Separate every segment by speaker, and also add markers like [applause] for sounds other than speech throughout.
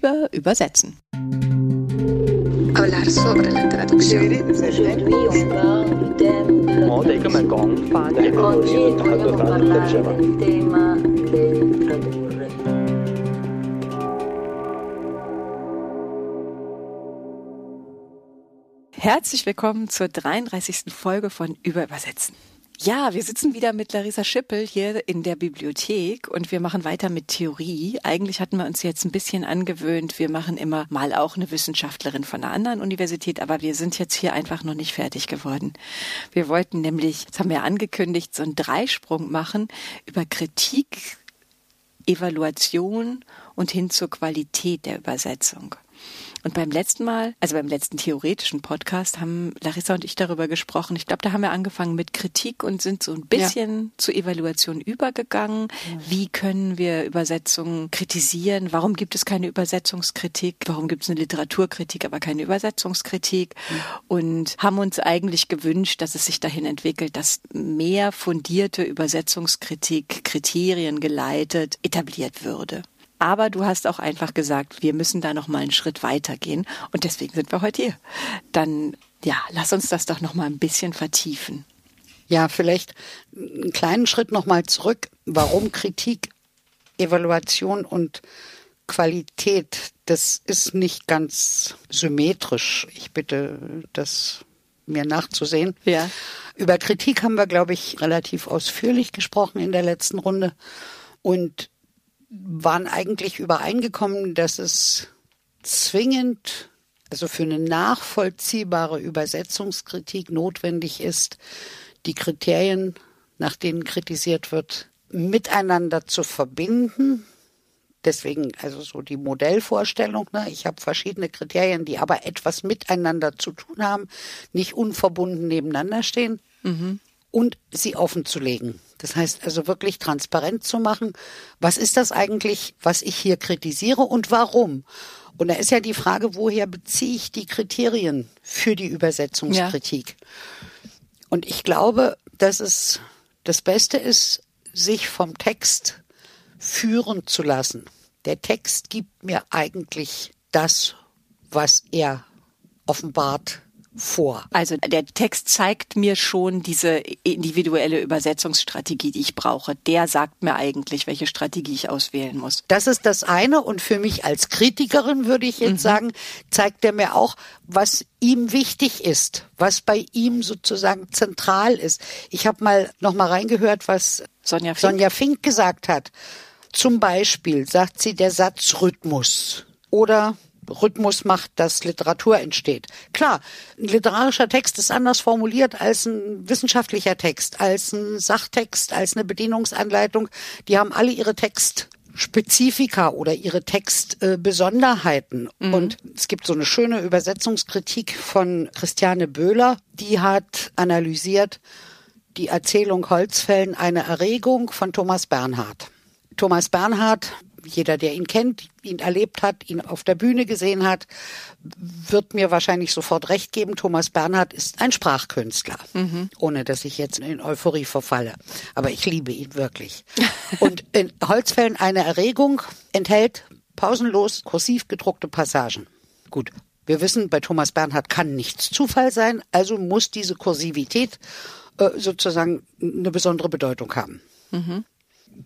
Speaker 1: über Übersetzen. Herzlich willkommen zur 33. Folge von Über Übersetzen. Ja, wir sitzen wieder mit Larissa Schippel hier in der Bibliothek und wir machen weiter mit Theorie. Eigentlich hatten wir uns jetzt ein bisschen angewöhnt, wir machen immer mal auch eine Wissenschaftlerin von einer anderen Universität, aber wir sind jetzt hier einfach noch nicht fertig geworden. Wir wollten nämlich, das haben wir angekündigt, so einen Dreisprung machen über Kritik, Evaluation und hin zur Qualität der Übersetzung. Und beim letzten Mal, also beim letzten theoretischen Podcast, haben Larissa und ich darüber gesprochen. Ich glaube, da haben wir angefangen mit Kritik und sind so ein bisschen ja. zur Evaluation übergegangen. Ja. Wie können wir Übersetzungen kritisieren? Warum gibt es keine Übersetzungskritik? Warum gibt es eine Literaturkritik, aber keine Übersetzungskritik? Mhm. Und haben uns eigentlich gewünscht, dass es sich dahin entwickelt, dass mehr fundierte Übersetzungskritik, Kriterien geleitet, etabliert würde. Aber du hast auch einfach gesagt, wir müssen da noch mal einen Schritt weitergehen und deswegen sind wir heute hier. Dann ja, lass uns das doch noch mal ein bisschen vertiefen.
Speaker 2: Ja, vielleicht einen kleinen Schritt noch mal zurück. Warum Kritik, Evaluation und Qualität, das ist nicht ganz symmetrisch. Ich bitte das mir nachzusehen.
Speaker 1: Ja.
Speaker 2: Über Kritik haben wir, glaube ich, relativ ausführlich gesprochen in der letzten Runde. Und waren eigentlich übereingekommen, dass es zwingend, also für eine nachvollziehbare Übersetzungskritik notwendig ist, die Kriterien, nach denen kritisiert wird, miteinander zu verbinden. Deswegen also so die Modellvorstellung. Ne? Ich habe verschiedene Kriterien, die aber etwas miteinander zu tun haben, nicht unverbunden nebeneinander stehen. Mhm und sie offen zu legen. Das heißt also wirklich transparent zu machen, was ist das eigentlich, was ich hier kritisiere und warum. Und da ist ja die Frage, woher beziehe ich die Kriterien für die Übersetzungskritik? Ja. Und ich glaube, dass es das Beste ist, sich vom Text führen zu lassen. Der Text gibt mir eigentlich das, was er offenbart vor.
Speaker 1: Also der Text zeigt mir schon diese individuelle Übersetzungsstrategie, die ich brauche. Der sagt mir eigentlich, welche Strategie ich auswählen muss.
Speaker 2: Das ist das eine. Und für mich als Kritikerin würde ich jetzt mhm. sagen, zeigt er mir auch, was ihm wichtig ist, was bei ihm sozusagen zentral ist. Ich habe mal noch mal reingehört, was Sonja Fink. Sonja Fink gesagt hat. Zum Beispiel sagt sie der Satzrhythmus oder Rhythmus macht, dass Literatur entsteht. Klar, ein literarischer Text ist anders formuliert als ein wissenschaftlicher Text, als ein Sachtext, als eine Bedienungsanleitung. Die haben alle ihre Textspezifika oder ihre Textbesonderheiten. Äh, mhm. Und es gibt so eine schöne Übersetzungskritik von Christiane Böhler, die hat analysiert die Erzählung Holzfällen eine Erregung von Thomas Bernhard. Thomas Bernhard jeder, der ihn kennt, ihn erlebt hat, ihn auf der Bühne gesehen hat, wird mir wahrscheinlich sofort recht geben. Thomas Bernhard ist ein Sprachkünstler, mhm. ohne dass ich jetzt in Euphorie verfalle. Aber ich liebe ihn wirklich. [laughs] Und in Holzfällen eine Erregung enthält pausenlos kursiv gedruckte Passagen. Gut. Wir wissen, bei Thomas Bernhard kann nichts Zufall sein, also muss diese Kursivität äh, sozusagen eine besondere Bedeutung haben. Mhm.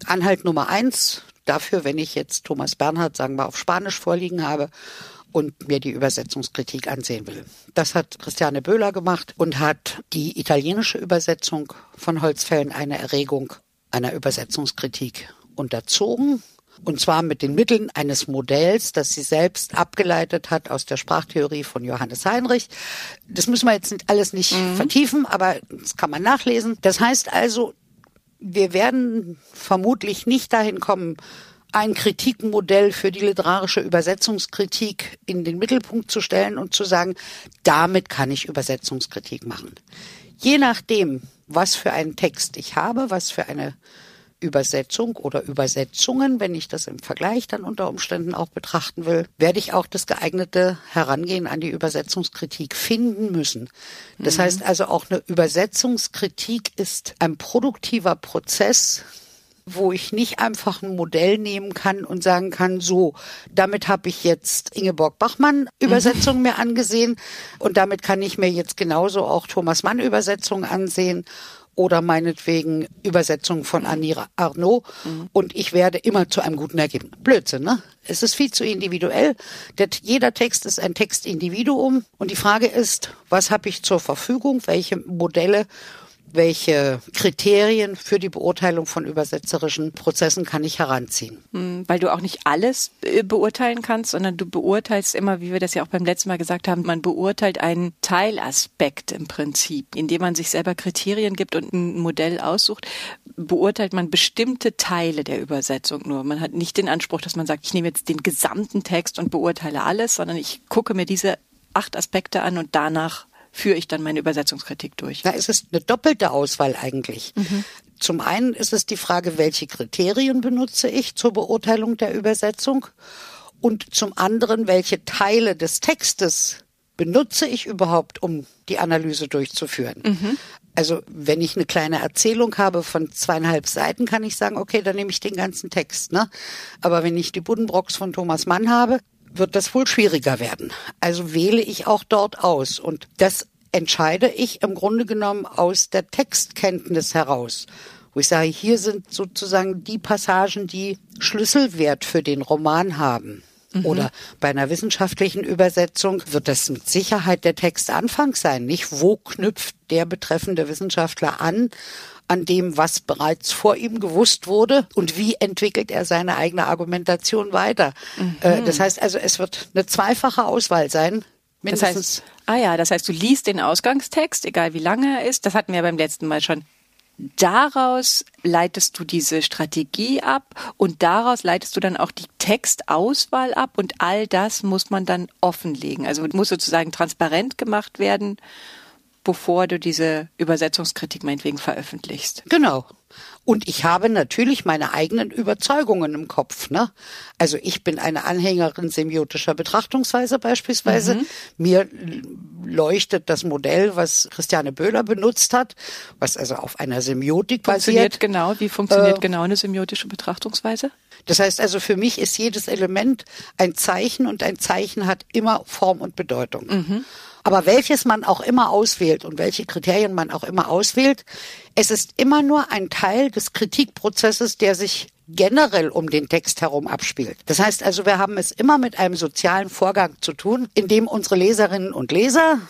Speaker 2: Anhalt Nummer eins, dafür, wenn ich jetzt Thomas Bernhard, sagen wir, auf Spanisch vorliegen habe und mir die Übersetzungskritik ansehen will. Das hat Christiane Böhler gemacht und hat die italienische Übersetzung von Holzfällen eine Erregung einer Übersetzungskritik unterzogen. Und zwar mit den Mitteln eines Modells, das sie selbst abgeleitet hat aus der Sprachtheorie von Johannes Heinrich. Das müssen wir jetzt alles nicht mhm. vertiefen, aber das kann man nachlesen. Das heißt also, wir werden vermutlich nicht dahin kommen, ein Kritikmodell für die literarische Übersetzungskritik in den Mittelpunkt zu stellen und zu sagen, damit kann ich Übersetzungskritik machen. Je nachdem, was für einen Text ich habe, was für eine Übersetzung oder Übersetzungen, wenn ich das im Vergleich dann unter Umständen auch betrachten will, werde ich auch das geeignete Herangehen an die Übersetzungskritik finden müssen. Das mhm. heißt also auch eine Übersetzungskritik ist ein produktiver Prozess, wo ich nicht einfach ein Modell nehmen kann und sagen kann, so, damit habe ich jetzt Ingeborg Bachmann Übersetzungen mhm. mir angesehen und damit kann ich mir jetzt genauso auch Thomas Mann Übersetzungen ansehen oder meinetwegen Übersetzung von Annie Arnaud mhm. und ich werde immer zu einem guten Ergebnis. Blödsinn, ne? Es ist viel zu individuell. Der, jeder Text ist ein Textindividuum und die Frage ist, was habe ich zur Verfügung, welche Modelle welche Kriterien für die Beurteilung von übersetzerischen Prozessen kann ich heranziehen.
Speaker 1: Hm, weil du auch nicht alles äh, beurteilen kannst, sondern du beurteilst immer, wie wir das ja auch beim letzten Mal gesagt haben, man beurteilt einen Teilaspekt im Prinzip, indem man sich selber Kriterien gibt und ein Modell aussucht, beurteilt man bestimmte Teile der Übersetzung nur. Man hat nicht den Anspruch, dass man sagt, ich nehme jetzt den gesamten Text und beurteile alles, sondern ich gucke mir diese acht Aspekte an und danach führe ich dann meine Übersetzungskritik durch.
Speaker 2: Da ist es eine doppelte Auswahl eigentlich. Mhm. Zum einen ist es die Frage, welche Kriterien benutze ich zur Beurteilung der Übersetzung und zum anderen, welche Teile des Textes benutze ich überhaupt, um die Analyse durchzuführen. Mhm. Also wenn ich eine kleine Erzählung habe von zweieinhalb Seiten, kann ich sagen, okay, dann nehme ich den ganzen Text. Ne? Aber wenn ich die Buddenbrocks von Thomas Mann habe, wird das wohl schwieriger werden. Also wähle ich auch dort aus. Und das entscheide ich im Grunde genommen aus der Textkenntnis heraus. Wo ich sage, hier sind sozusagen die Passagen, die Schlüsselwert für den Roman haben. Mhm. Oder bei einer wissenschaftlichen Übersetzung wird das mit Sicherheit der Textanfang sein. Nicht, wo knüpft der betreffende Wissenschaftler an an dem, was bereits vor ihm gewusst wurde und wie entwickelt er seine eigene Argumentation weiter. Mhm. Äh, das heißt also, es wird eine zweifache Auswahl sein.
Speaker 1: Mindestens. Das heißt, ah ja, das heißt, du liest den Ausgangstext, egal wie lange er ist. Das hatten wir beim letzten Mal schon. Daraus leitest du diese Strategie ab und daraus leitest du dann auch die Textauswahl ab und all das muss man dann offenlegen. Also muss sozusagen transparent gemacht werden bevor du diese Übersetzungskritik meinetwegen veröffentlichst.
Speaker 2: Genau. Und ich habe natürlich meine eigenen Überzeugungen im Kopf. Ne? Also ich bin eine Anhängerin semiotischer Betrachtungsweise beispielsweise. Mhm. Mir leuchtet das Modell, was Christiane Böhler benutzt hat, was also auf einer Semiotik
Speaker 1: funktioniert basiert. Genau, wie funktioniert äh, genau eine semiotische Betrachtungsweise?
Speaker 2: Das heißt also, für mich ist jedes Element ein Zeichen und ein Zeichen hat immer Form und Bedeutung. Mhm. Aber welches man auch immer auswählt und welche Kriterien man auch immer auswählt, es ist immer nur ein Teil des Kritikprozesses, der sich generell um den Text herum abspielt. Das heißt also, wir haben es immer mit einem sozialen Vorgang zu tun, in dem unsere Leserinnen und Leser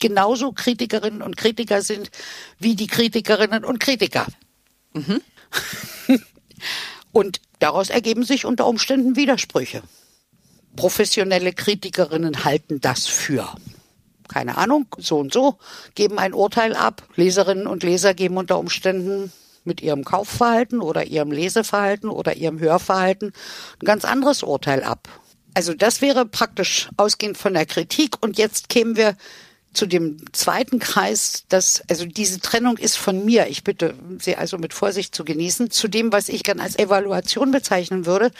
Speaker 2: genauso Kritikerinnen und Kritiker sind wie die Kritikerinnen und Kritiker. Mhm. [laughs] und daraus ergeben sich unter Umständen Widersprüche. Professionelle Kritikerinnen halten das für keine Ahnung, so und so, geben ein Urteil ab. Leserinnen und Leser geben unter Umständen mit ihrem Kaufverhalten oder ihrem Leseverhalten oder ihrem Hörverhalten ein ganz anderes Urteil ab. Also das wäre praktisch ausgehend von der Kritik. Und jetzt kämen wir zu dem zweiten Kreis, dass, also diese Trennung ist von mir. Ich bitte Sie also mit Vorsicht zu genießen, zu dem, was ich gern als Evaluation bezeichnen würde,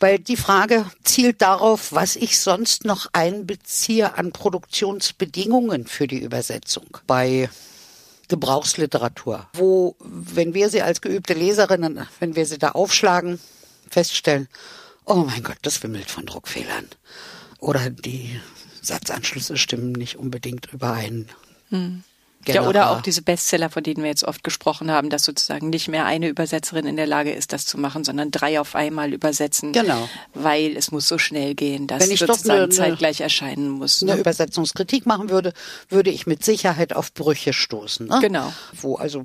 Speaker 2: weil die Frage zielt darauf, was ich sonst noch einbeziehe an Produktionsbedingungen für die Übersetzung bei Gebrauchsliteratur, wo, wenn wir sie als geübte Leserinnen, wenn wir sie da aufschlagen, feststellen, oh mein Gott, das wimmelt von Druckfehlern. Oder die Satzanschlüsse stimmen nicht unbedingt überein.
Speaker 1: Hm. Ja, oder auch diese Bestseller, von denen wir jetzt oft gesprochen haben, dass sozusagen nicht mehr eine Übersetzerin in der Lage ist, das zu machen, sondern drei auf einmal übersetzen.
Speaker 2: Genau.
Speaker 1: Weil es muss so schnell gehen, dass Wenn ich sozusagen eine, zeitgleich erscheinen muss.
Speaker 2: Eine ne? Übersetzungskritik machen würde, würde ich mit Sicherheit auf Brüche stoßen. Ne?
Speaker 1: Genau.
Speaker 2: Wo also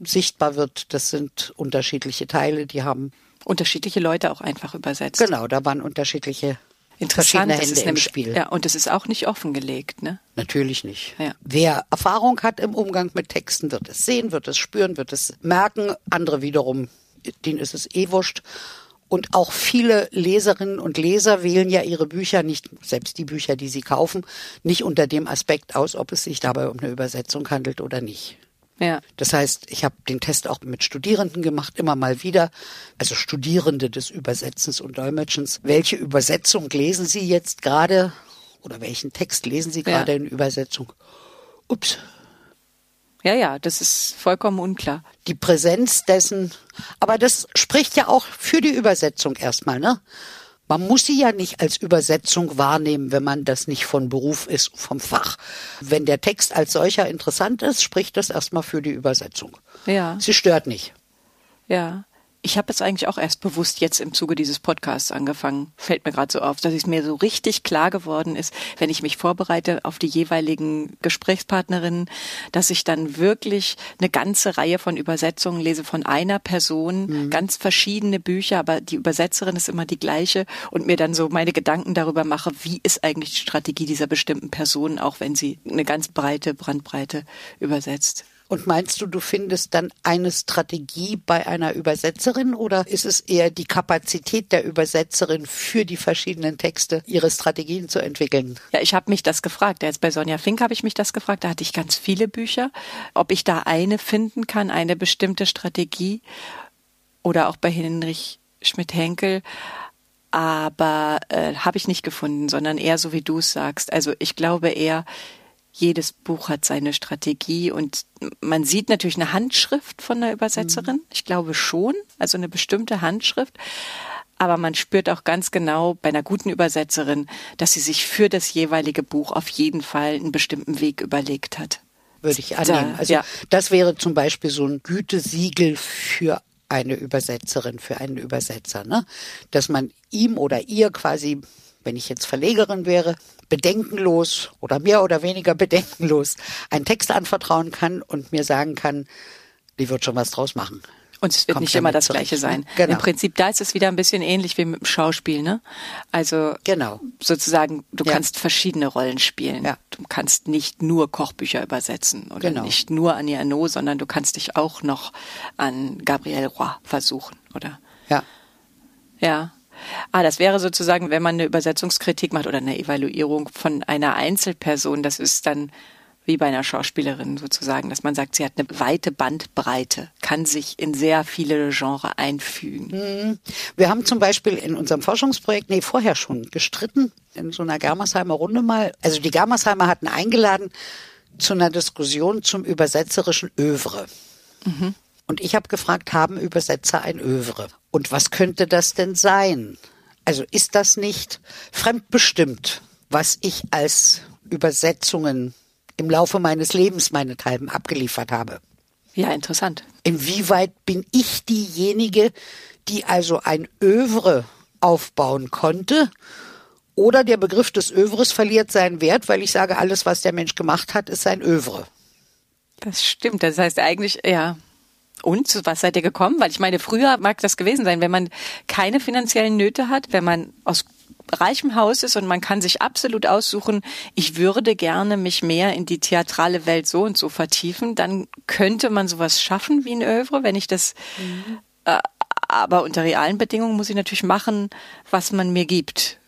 Speaker 2: sichtbar wird, das sind unterschiedliche Teile, die haben
Speaker 1: unterschiedliche Leute auch einfach übersetzt.
Speaker 2: Genau, da waren unterschiedliche
Speaker 1: Interessant,
Speaker 2: verschiedene Hände im
Speaker 1: nämlich,
Speaker 2: Spiel.
Speaker 1: Ja, und es ist auch nicht offengelegt, ne?
Speaker 2: Natürlich nicht. Ja. Wer Erfahrung hat im Umgang mit Texten, wird es sehen, wird es spüren, wird es merken. Andere wiederum, denen ist es eh wurscht. Und auch viele Leserinnen und Leser wählen ja ihre Bücher nicht, selbst die Bücher, die sie kaufen, nicht unter dem Aspekt aus, ob es sich dabei um eine Übersetzung handelt oder nicht.
Speaker 1: Ja.
Speaker 2: Das heißt, ich habe den Test auch mit Studierenden gemacht, immer mal wieder. Also Studierende des Übersetzens und Dolmetschens. Welche Übersetzung lesen Sie jetzt gerade oder welchen Text lesen Sie gerade ja. in Übersetzung? Ups.
Speaker 1: Ja, ja, das ist vollkommen unklar.
Speaker 2: Die Präsenz dessen, aber das spricht ja auch für die Übersetzung erstmal, ne? Man muss sie ja nicht als Übersetzung wahrnehmen, wenn man das nicht von Beruf ist, vom Fach. Wenn der Text als solcher interessant ist, spricht das erstmal für die Übersetzung.
Speaker 1: Ja.
Speaker 2: Sie stört nicht.
Speaker 1: Ja. Ich habe es eigentlich auch erst bewusst jetzt im Zuge dieses Podcasts angefangen. Fällt mir gerade so auf, dass es mir so richtig klar geworden ist, wenn ich mich vorbereite auf die jeweiligen Gesprächspartnerinnen, dass ich dann wirklich eine ganze Reihe von Übersetzungen lese von einer Person, mhm. ganz verschiedene Bücher, aber die Übersetzerin ist immer die gleiche und mir dann so meine Gedanken darüber mache, wie ist eigentlich die Strategie dieser bestimmten Person, auch wenn sie eine ganz breite Brandbreite übersetzt.
Speaker 2: Und meinst du, du findest dann eine Strategie bei einer Übersetzerin oder ist es eher die Kapazität der Übersetzerin für die verschiedenen Texte, ihre Strategien zu entwickeln?
Speaker 1: Ja, ich habe mich das gefragt. Jetzt bei Sonja Fink habe ich mich das gefragt. Da hatte ich ganz viele Bücher, ob ich da eine finden kann, eine bestimmte Strategie oder auch bei Hinrich Schmidt-Henkel aber äh, habe ich nicht gefunden, sondern eher so wie du es sagst. Also ich glaube eher, jedes Buch hat seine Strategie und man sieht natürlich eine Handschrift von der Übersetzerin. Mhm. Ich glaube schon, also eine bestimmte Handschrift. Aber man spürt auch ganz genau bei einer guten Übersetzerin, dass sie sich für das jeweilige Buch auf jeden Fall einen bestimmten Weg überlegt hat.
Speaker 2: Würde ich annehmen. Also ja. das wäre zum Beispiel so ein Gütesiegel für eine Übersetzerin, für einen Übersetzer, ne? Dass man ihm oder ihr quasi wenn ich jetzt Verlegerin wäre, bedenkenlos oder mehr oder weniger [laughs] bedenkenlos einen Text anvertrauen kann und mir sagen kann, die wird schon was draus machen.
Speaker 1: Und es wird Kommt nicht immer das zurecht, Gleiche sein. Ne? Genau. Im Prinzip, da ist es wieder ein bisschen ähnlich wie mit dem Schauspiel, ne? Also
Speaker 2: genau.
Speaker 1: sozusagen, du ja. kannst verschiedene Rollen spielen. Ja. Du kannst nicht nur Kochbücher übersetzen oder genau. nicht nur an Arnaud, sondern du kannst dich auch noch an Gabriel Roy versuchen, oder?
Speaker 2: Ja.
Speaker 1: Ja. Ah, das wäre sozusagen, wenn man eine Übersetzungskritik macht oder eine Evaluierung von einer Einzelperson, das ist dann wie bei einer Schauspielerin sozusagen, dass man sagt, sie hat eine weite Bandbreite, kann sich in sehr viele Genres einfügen.
Speaker 2: Mhm. Wir haben zum Beispiel in unserem Forschungsprojekt, nee, vorher schon gestritten, in so einer Germersheimer Runde mal. Also die Germersheimer hatten eingeladen zu einer Diskussion zum übersetzerischen Övre. Mhm. Und ich habe gefragt, haben Übersetzer ein Övre? Und was könnte das denn sein? Also ist das nicht fremdbestimmt, was ich als Übersetzungen im Laufe meines Lebens meinethalben abgeliefert habe?
Speaker 1: Ja, interessant.
Speaker 2: Inwieweit bin ich diejenige, die also ein Övre aufbauen konnte? Oder der Begriff des Övres verliert seinen Wert, weil ich sage, alles, was der Mensch gemacht hat, ist sein Övre.
Speaker 1: Das stimmt. Das heißt eigentlich, ja, und zu was seid ihr gekommen? Weil ich meine, früher mag das gewesen sein, wenn man keine finanziellen Nöte hat, wenn man aus reichem Haus ist und man kann sich absolut aussuchen, ich würde gerne mich mehr in die theatrale Welt so und so vertiefen, dann könnte man sowas schaffen wie ein Övre, wenn ich das, mhm. äh, aber unter realen Bedingungen muss ich natürlich machen, was man mir gibt.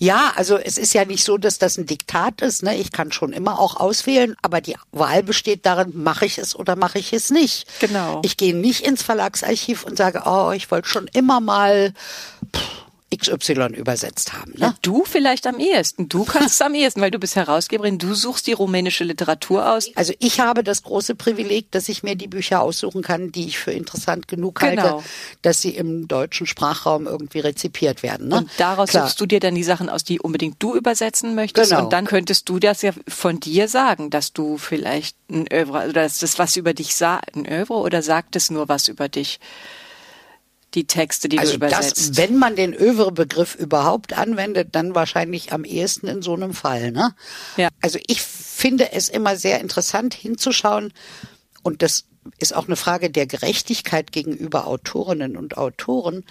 Speaker 2: Ja, also es ist ja nicht so, dass das ein Diktat ist. Ne? Ich kann schon immer auch auswählen, aber die Wahl besteht darin, mache ich es oder mache ich es nicht.
Speaker 1: Genau.
Speaker 2: Ich gehe nicht ins Verlagsarchiv und sage, oh, ich wollte schon immer mal. Pff, XY übersetzt haben. Ne?
Speaker 1: Ja, du vielleicht am ehesten. Du kannst es am ehesten, weil du bist Herausgeberin. Du suchst die rumänische Literatur aus.
Speaker 2: Also ich habe das große Privileg, dass ich mir die Bücher aussuchen kann, die ich für interessant genug halte, genau. dass sie im deutschen Sprachraum irgendwie rezipiert werden. Ne?
Speaker 1: Und daraus Klar. suchst du dir dann die Sachen aus, die unbedingt du übersetzen möchtest. Genau. Und dann könntest du das ja von dir sagen, dass du vielleicht ein Övre, oder dass das was über dich sagt, ein Övre, oder sagt es nur was über dich? Die Texte, die
Speaker 2: also
Speaker 1: du übersetzt.
Speaker 2: Das, wenn man den Övre-Begriff überhaupt anwendet, dann wahrscheinlich am ehesten in so einem Fall. Ne?
Speaker 1: Ja.
Speaker 2: Also ich finde es immer sehr interessant hinzuschauen und das ist auch eine Frage der Gerechtigkeit gegenüber Autorinnen und Autoren,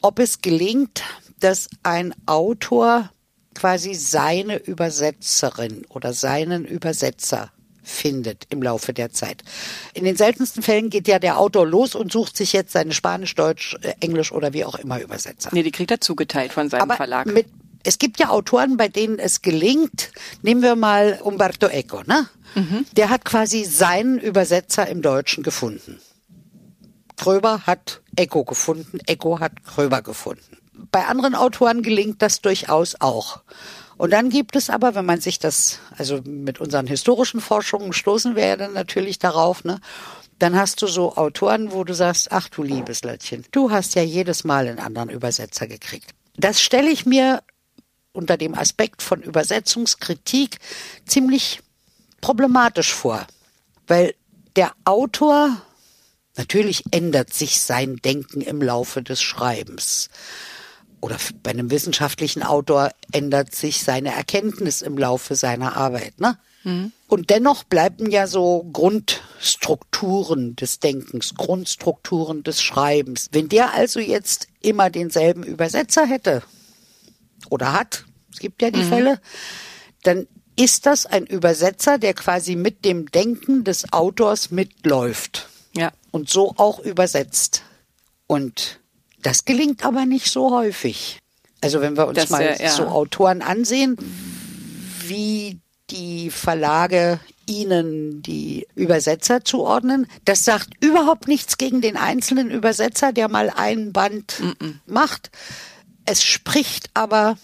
Speaker 2: ob es gelingt, dass ein Autor quasi seine Übersetzerin oder seinen Übersetzer findet im Laufe der Zeit. In den seltensten Fällen geht ja der Autor los und sucht sich jetzt seine Spanisch, Deutsch, äh, Englisch oder wie auch immer Übersetzer.
Speaker 1: Nee, die kriegt er zugeteilt von seinem
Speaker 2: Aber
Speaker 1: Verlag.
Speaker 2: Mit, es gibt ja Autoren, bei denen es gelingt, nehmen wir mal Umberto Eco, ne? Mhm. Der hat quasi seinen Übersetzer im Deutschen gefunden. Kröber hat Eco gefunden, Eco hat Kröber gefunden. Bei anderen Autoren gelingt das durchaus auch. Und dann gibt es aber, wenn man sich das, also mit unseren historischen Forschungen stoßen wir ja dann natürlich darauf, ne? Dann hast du so Autoren, wo du sagst, ach du liebes Löttchen, du hast ja jedes Mal einen anderen Übersetzer gekriegt. Das stelle ich mir unter dem Aspekt von Übersetzungskritik ziemlich problematisch vor, weil der Autor natürlich ändert sich sein Denken im Laufe des Schreibens oder bei einem wissenschaftlichen Autor ändert sich seine Erkenntnis im Laufe seiner Arbeit. Ne? Mhm. Und dennoch bleiben ja so Grundstrukturen des Denkens, Grundstrukturen des Schreibens. Wenn der also jetzt immer denselben Übersetzer hätte oder hat, es gibt ja die mhm. Fälle, dann ist das ein Übersetzer, der quasi mit dem Denken des Autors mitläuft.
Speaker 1: Ja.
Speaker 2: Und so auch übersetzt. Und das gelingt aber nicht so häufig. Also wenn wir uns das, mal ja, ja. so Autoren ansehen, wie die Verlage ihnen die Übersetzer zuordnen. Das sagt überhaupt nichts gegen den einzelnen Übersetzer, der mal einen Band mm -mm. macht. Es spricht aber,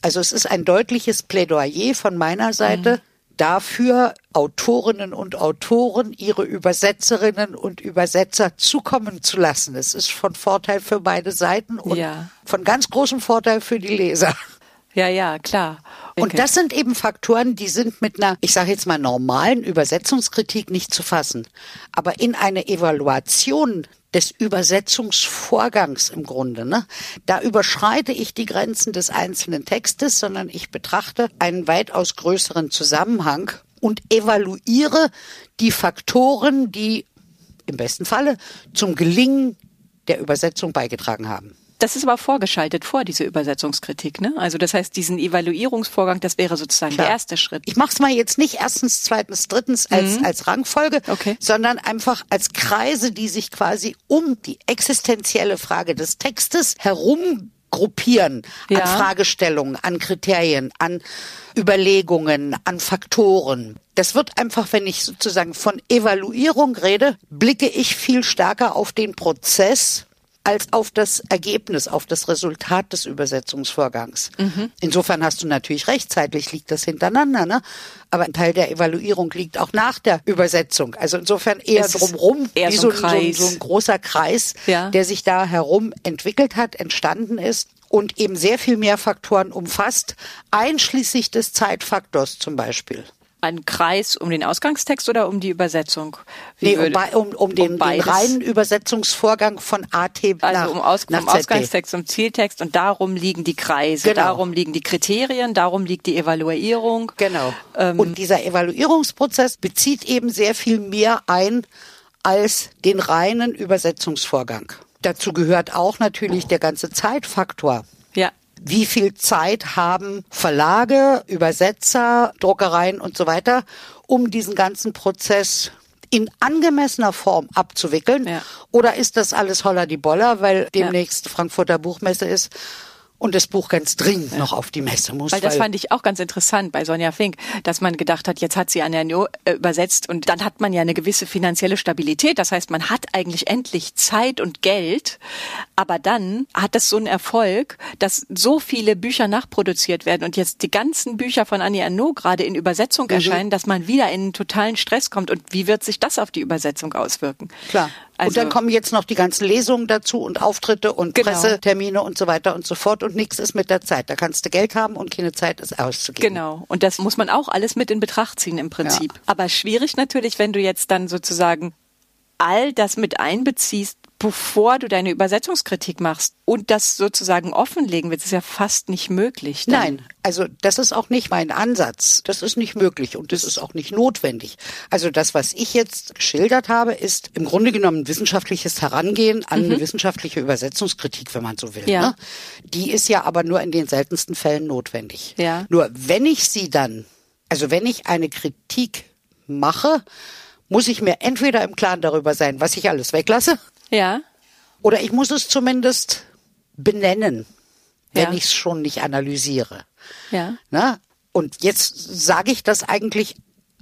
Speaker 2: also es ist ein deutliches Plädoyer von meiner Seite. Mm dafür, Autorinnen und Autoren ihre Übersetzerinnen und Übersetzer zukommen zu lassen. Es ist von Vorteil für beide Seiten und ja. von ganz großem Vorteil für die Leser.
Speaker 1: Ja, ja, klar.
Speaker 2: Und das sind eben Faktoren, die sind mit einer, ich sage jetzt mal, normalen Übersetzungskritik nicht zu fassen. Aber in eine Evaluation des Übersetzungsvorgangs im Grunde. Ne? Da überschreite ich die Grenzen des einzelnen Textes, sondern ich betrachte einen weitaus größeren Zusammenhang und evaluiere die Faktoren, die im besten Falle zum Gelingen der Übersetzung beigetragen haben.
Speaker 1: Das ist aber vorgeschaltet vor, diese Übersetzungskritik. Ne? Also das heißt, diesen Evaluierungsvorgang, das wäre sozusagen Klar. der erste Schritt.
Speaker 2: Ich mache es mal jetzt nicht erstens, zweitens, drittens als, mhm. als Rangfolge, okay. sondern einfach als Kreise, die sich quasi um die existenzielle Frage des Textes herum gruppieren ja. an Fragestellungen, an Kriterien, an Überlegungen, an Faktoren. Das wird einfach, wenn ich sozusagen von Evaluierung rede, blicke ich viel stärker auf den Prozess als auf das Ergebnis, auf das Resultat des Übersetzungsvorgangs. Mhm. Insofern hast du natürlich recht, zeitlich liegt das hintereinander, ne? aber ein Teil der Evaluierung liegt auch nach der Übersetzung. Also insofern eher drumherum, eher wie so ein, so, so ein, großer Kreis, ja. der sich da herum entwickelt hat, entstanden ist und eben sehr viel mehr Faktoren umfasst, einschließlich des Zeitfaktors zum Beispiel
Speaker 1: ein Kreis um den Ausgangstext oder um die Übersetzung?
Speaker 2: Wie nee, um, um, um, den, um den, reinen Übersetzungsvorgang von AT
Speaker 1: also nach, um Aus, nach vom Ausgangstext zum Zieltext und darum liegen die Kreise, genau. darum liegen die Kriterien, darum liegt die Evaluierung.
Speaker 2: Genau. Ähm, und dieser Evaluierungsprozess bezieht eben sehr viel mehr ein als den reinen Übersetzungsvorgang. Dazu gehört auch natürlich der ganze Zeitfaktor. Wie viel Zeit haben Verlage, Übersetzer, Druckereien und so weiter, um diesen ganzen Prozess in angemessener Form abzuwickeln? Ja. Oder ist das alles holler die Boller, weil demnächst ja. Frankfurter Buchmesse ist und das Buch ganz dringend ja. noch auf die Messe muss.
Speaker 1: Weil das weil fand ich auch ganz interessant bei Sonja Fink, dass man gedacht hat, jetzt hat sie Anernio äh, übersetzt und dann hat man ja eine gewisse finanzielle Stabilität. Das heißt, man hat eigentlich endlich Zeit und Geld, aber dann hat das so einen Erfolg, dass so viele Bücher nachproduziert werden und jetzt die ganzen Bücher von Annie Arnaud gerade in Übersetzung mhm. erscheinen, dass man wieder in einen totalen Stress kommt. Und wie wird sich das auf die Übersetzung auswirken?
Speaker 2: Klar. Also, und dann kommen jetzt noch die ganzen Lesungen dazu und Auftritte und genau. Pressetermine und so weiter und so fort und nichts ist mit der Zeit. Da kannst du Geld haben und keine Zeit ist auszugeben.
Speaker 1: Genau. Und das muss man auch alles mit in Betracht ziehen im Prinzip. Ja. Aber schwierig natürlich, wenn du jetzt dann sozusagen all das mit einbeziehst, bevor du deine Übersetzungskritik machst und das sozusagen offenlegen willst, ist ja fast nicht möglich.
Speaker 2: Nein, also das ist auch nicht mein Ansatz. Das ist nicht möglich und das ist auch nicht notwendig. Also das, was ich jetzt geschildert habe, ist im Grunde genommen wissenschaftliches Herangehen an mhm. eine wissenschaftliche Übersetzungskritik, wenn man so will. Ja. Ne? Die ist ja aber nur in den seltensten Fällen notwendig.
Speaker 1: Ja.
Speaker 2: Nur wenn ich sie dann, also wenn ich eine Kritik mache, muss ich mir entweder im Klaren darüber sein, was ich alles weglasse.
Speaker 1: Ja.
Speaker 2: Oder ich muss es zumindest benennen, wenn ja. ich es schon nicht analysiere.
Speaker 1: Ja.
Speaker 2: Na? Und jetzt sage ich das eigentlich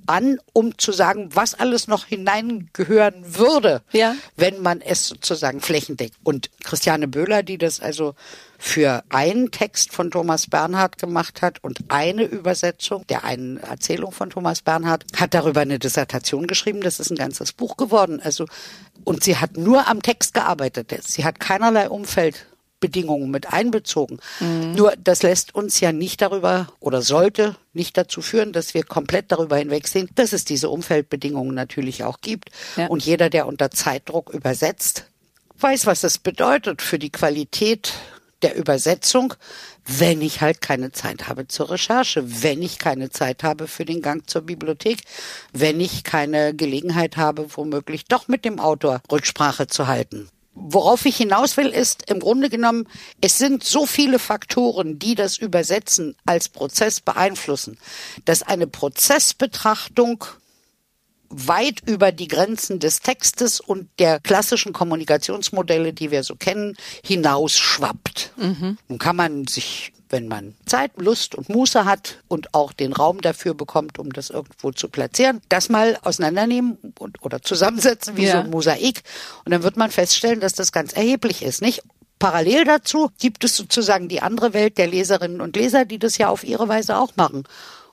Speaker 2: an, um zu sagen, was alles noch hineingehören würde,
Speaker 1: Ja.
Speaker 2: wenn man es sozusagen flächendeckt. Und Christiane Böhler, die das also für einen Text von Thomas Bernhard gemacht hat und eine Übersetzung der einen Erzählung von Thomas Bernhard, hat darüber eine Dissertation geschrieben. Das ist ein ganzes Buch geworden. Also, und sie hat nur am Text gearbeitet. Sie hat keinerlei Umfeld Bedingungen mit einbezogen. Nur das lässt uns ja nicht darüber oder sollte nicht dazu führen, dass wir komplett darüber hinwegsehen, dass es diese Umfeldbedingungen natürlich auch gibt.
Speaker 1: Ja.
Speaker 2: Und jeder, der unter Zeitdruck übersetzt, weiß, was es bedeutet für die Qualität der Übersetzung, wenn ich halt keine Zeit habe zur Recherche, wenn ich keine Zeit habe für den Gang zur Bibliothek, wenn ich keine Gelegenheit habe, womöglich doch mit dem Autor Rücksprache zu halten. Worauf ich hinaus will, ist im Grunde genommen, es sind so viele Faktoren, die das Übersetzen als Prozess beeinflussen, dass eine Prozessbetrachtung weit über die Grenzen des Textes und der klassischen Kommunikationsmodelle, die wir so kennen, hinausschwappt. Nun kann man sich, wenn man Zeit, Lust und Muße hat und auch den Raum dafür bekommt, um das irgendwo zu platzieren, das mal auseinandernehmen und, oder zusammensetzen wie
Speaker 1: Ja.
Speaker 2: so ein Mosaik. Und dann wird man feststellen, dass das ganz erheblich ist, nicht? Parallel dazu gibt es sozusagen die andere Welt der Leserinnen und Leser, die das ja auf ihre Weise auch machen.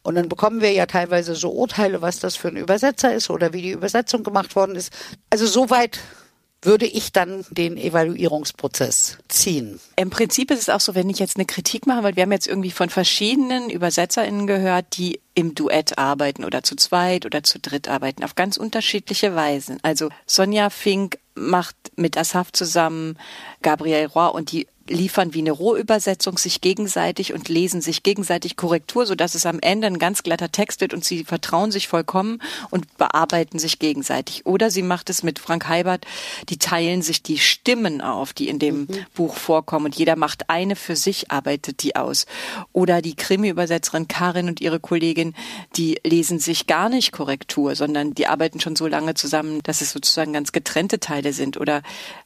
Speaker 2: Und dann bekommen wir ja teilweise so Urteile, was das für ein Übersetzer ist oder wie die Übersetzung gemacht worden ist. Also soweit würde ich dann den Evaluierungsprozess ziehen.
Speaker 1: Im Prinzip ist es auch so, wenn ich jetzt eine Kritik mache, weil wir haben jetzt irgendwie von verschiedenen UbersetzerInnen gehört, die im Duett arbeiten oder zu zweit oder zu dritt arbeiten, auf ganz unterschiedliche Weisen. Also Sonja Fink macht mit Asaf zusammen Gabriel Roy und die liefern wie eine Rohübersetzung sich gegenseitig und lesen sich gegenseitig Korrektur, sodass es am Ende ein ganz glatter Text wird und sie vertrauen sich vollkommen und bearbeiten sich gegenseitig. Oder sie macht es mit Frank Heibert, die teilen sich die Stimmen auf, die in dem Buch vorkommen und jeder macht eine für sich, arbeitet die aus. Oder die Krimi-Übersetzerin Karin und ihre Kollegin, die lesen sich gar nicht Korrektur, sondern die arbeiten schon so lange zusammen, dass es sozusagen ganz getrennte Teile sind. Oder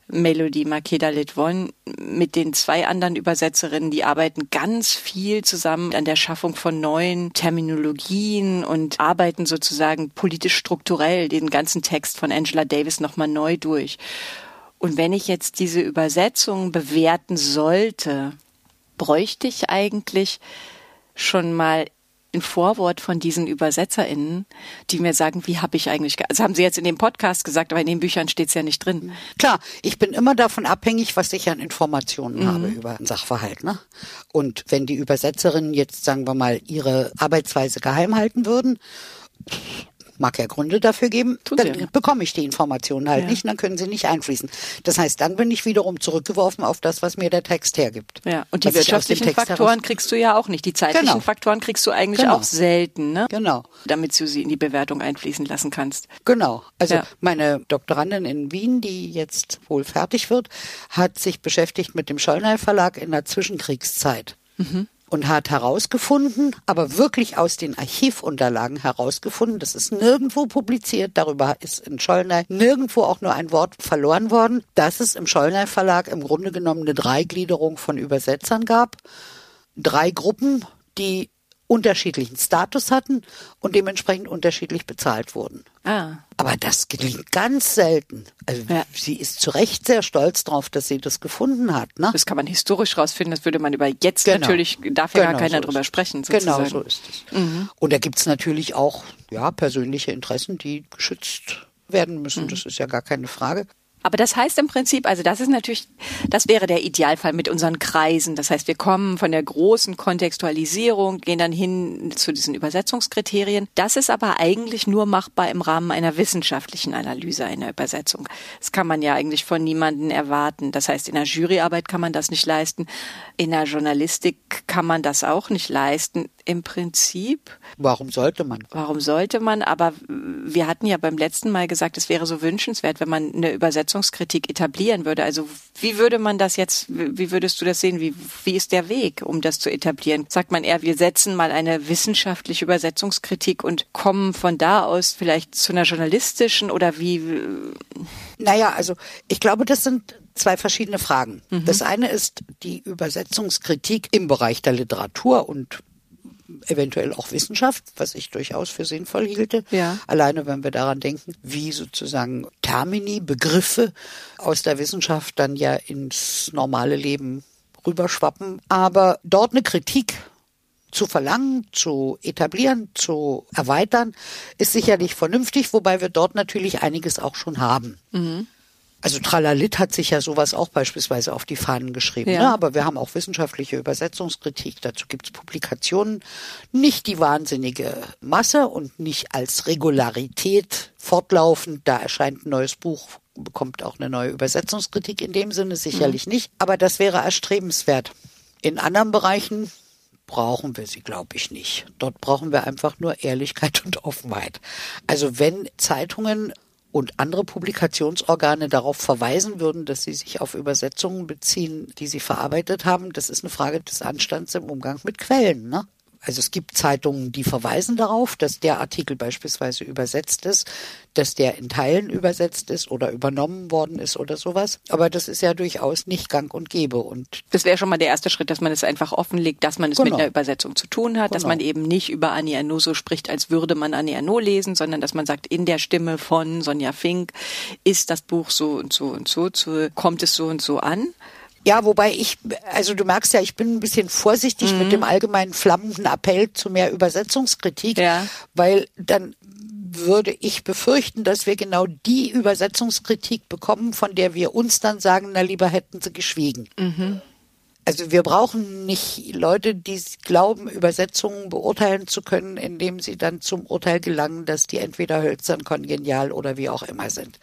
Speaker 1: Melody Makeda Litvon mit den zwei anderen Übersetzerinnen, die arbeiten ganz viel zusammen an der Schaffung von neuen Terminologien und arbeiten sozusagen politisch strukturell den ganzen Text von Angela Davis nochmal neu durch. Und wenn ich jetzt diese Übersetzung bewerten sollte, bräuchte ich eigentlich schon mal ein Vorwort von diesen ÜbersetzerInnen, die mir sagen, wie habe ich eigentlich, ge- also haben sie jetzt in dem Podcast gesagt, aber in den Büchern steht es ja nicht drin.
Speaker 2: Klar, ich bin immer davon abhängig, was ich an Informationen habe über einen Sachverhalt. Ne? Und wenn die Übersetzerinnen jetzt, sagen wir mal, ihre Arbeitsweise geheim halten würden, mag ja Gründe dafür geben,
Speaker 1: Tun
Speaker 2: dann
Speaker 1: ja.
Speaker 2: bekomme ich die Informationen halt
Speaker 1: Ja.
Speaker 2: nicht, dann können sie nicht einfließen. Das heißt, dann bin ich wiederum zurückgeworfen auf das, was mir der Text hergibt.
Speaker 1: Ja, und die wirtschaftlichen Faktoren kriegst du ja auch nicht. Die zeitlichen
Speaker 2: Genau.
Speaker 1: Faktoren kriegst du eigentlich
Speaker 2: Genau.
Speaker 1: auch selten, ne?
Speaker 2: Genau.
Speaker 1: Damit du sie in die Bewertung einfließen lassen kannst.
Speaker 2: Genau. Also
Speaker 1: Ja.
Speaker 2: meine Doktorandin in Wien, die jetzt wohl fertig wird, hat sich beschäftigt mit dem Schollnay Verlag in der Zwischenkriegszeit. Und hat herausgefunden, aber wirklich aus den Archivunterlagen herausgefunden, das ist nirgendwo publiziert, darüber ist in Schollnay nirgendwo auch nur ein Wort verloren worden, dass es im Schollnay Verlag im Grunde genommen eine Dreigliederung von Übersetzern gab. Drei Gruppen, die unterschiedlichen Status hatten und dementsprechend unterschiedlich bezahlt wurden.
Speaker 1: Ah.
Speaker 2: Aber das gelingt ganz selten. Also
Speaker 1: Ja.
Speaker 2: sie ist zu Recht sehr stolz drauf, dass sie das gefunden hat. Ne?
Speaker 1: Das kann man historisch rausfinden, das würde man über jetzt
Speaker 2: Genau.
Speaker 1: natürlich, darf ja gar
Speaker 2: Genau,
Speaker 1: keiner
Speaker 2: so
Speaker 1: drüber sprechen.
Speaker 2: es.
Speaker 1: Sozusagen.
Speaker 2: Genau so ist es. Und da gibt's natürlich auch ja, persönliche Interessen, die geschützt werden müssen. Das ist ja gar keine Frage.
Speaker 1: Aber das heißt im Prinzip, also das ist natürlich, das wäre der Idealfall mit unseren Kreisen. Das heißt, wir kommen von der großen Kontextualisierung, gehen dann hin zu diesen Übersetzungskriterien. Das ist aber eigentlich nur machbar im Rahmen einer wissenschaftlichen Analyse einer Übersetzung. Das kann man ja eigentlich von niemandem erwarten. Das heißt, in der Juryarbeit kann man das nicht leisten. In der Journalistik kann man das auch nicht leisten. Im Prinzip
Speaker 2: Warum sollte man?
Speaker 1: Warum sollte man? Aber wir hatten ja beim letzten Mal gesagt, es wäre so wünschenswert, wenn man eine Übersetzungskritik etablieren würde. Also wie würde man das jetzt, wie würdest du das sehen? Wie, wie ist der Weg, um das zu etablieren? Sagt man eher, wir setzen mal eine wissenschaftliche Übersetzungskritik und kommen von da aus vielleicht zu einer journalistischen oder wie?
Speaker 2: Naja, also ich glaube, das sind zwei verschiedene Fragen. Das eine ist die Übersetzungskritik im Bereich der Literatur und eventuell auch Wissenschaft, was ich durchaus für sinnvoll hielte.
Speaker 1: Ja.
Speaker 2: Alleine, wenn wir daran denken, wie sozusagen Termini, Begriffe aus der Wissenschaft dann ja ins normale Leben rüberschwappen. Aber dort eine Kritik zu verlangen, zu etablieren, zu erweitern, ist sicherlich vernünftig, wobei wir dort natürlich einiges auch schon haben. Mhm. Also Tralalit hat sich ja sowas auch beispielsweise auf die Fahnen geschrieben. Ja. Ne? Aber wir haben auch wissenschaftliche Übersetzungskritik. Dazu gibt es Publikationen. Nicht die wahnsinnige Masse und nicht als Regularität fortlaufend. Da erscheint ein neues Buch, bekommt auch eine neue Übersetzungskritik. In dem Sinne sicherlich mhm. nicht. Aber das wäre erstrebenswert. In anderen Bereichen brauchen wir sie, glaube ich, nicht. Dort brauchen wir einfach nur Ehrlichkeit und Offenheit. Also wenn Zeitungen und andere Publikationsorgane darauf verweisen würden, dass sie sich auf Übersetzungen beziehen, die sie verarbeitet haben, das ist eine Frage des Anstands im Umgang mit Quellen. Ne? Also es gibt Zeitungen, die verweisen darauf, dass der Artikel beispielsweise übersetzt ist, dass der in Teilen übersetzt ist oder übernommen worden ist oder sowas. Aber das ist ja durchaus nicht gang und gäbe. Und
Speaker 1: das wäre schon mal der erste Schritt, dass man es einfach offenlegt, dass man es genau. mit einer Übersetzung zu tun hat, genau. dass man eben nicht über Annie Ernaux so spricht, als würde man Annie Ernaux lesen, sondern dass man sagt, in der Stimme von Sonja Fink ist das Buch so und so und so, zu, kommt es so und so an.
Speaker 2: Ja, wobei ich, also du merkst ja, ich bin ein bisschen vorsichtig mhm. mit dem allgemeinen flammenden Appell zu mehr Übersetzungskritik, ja. weil dann würde ich befürchten, dass wir genau die Übersetzungskritik bekommen, von der wir uns dann sagen, na lieber hätten sie geschwiegen. Mhm. Also wir brauchen nicht Leute, die glauben, Übersetzungen beurteilen zu können, indem sie dann zum Urteil gelangen, dass die entweder hölzern, kongenial oder wie auch immer sind.